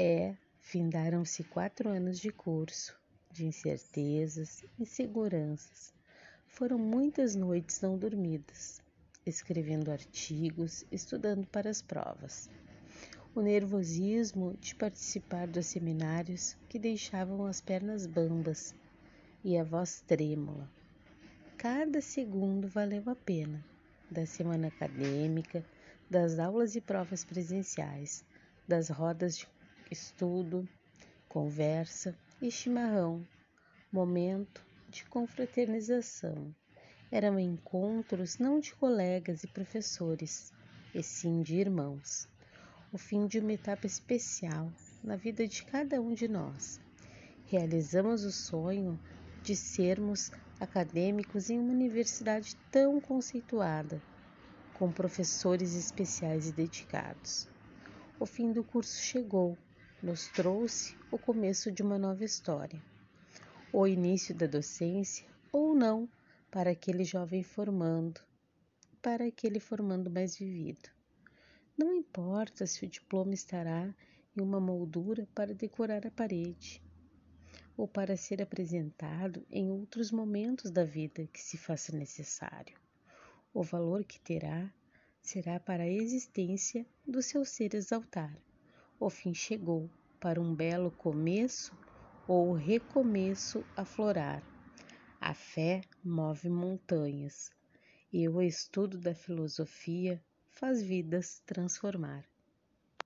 É, findaram-se quatro anos de curso, de incertezas, inseguranças. Foram muitas noites não dormidas, escrevendo artigos, estudando para as provas. O nervosismo de participar dos seminários que deixavam as pernas bambas e a voz trêmula. Cada segundo valeu a pena da semana acadêmica, das aulas e provas presenciais, das rodas de estudo, conversa e chimarrão, momento de confraternização. Eram encontros não de colegas e professores, e sim de irmãos. O fim de uma etapa especial na vida de cada um de nós. Realizamos o sonho de sermos acadêmicos em uma universidade tão conceituada, com professores especiais e dedicados. O fim do curso chegou, nos trouxe o começo de uma nova história. O início da docência, ou não, para aquele jovem formando, para aquele formando mais vivido. Não importa se o diploma estará em uma moldura para decorar a parede, ou para ser apresentado em outros momentos da vida que se faça necessário. O valor que terá será para a existência do seu ser exaltar. O fim chegou para um belo começo ou recomeço a florar. A fé move montanhas e o estudo da filosofia faz vidas transformar.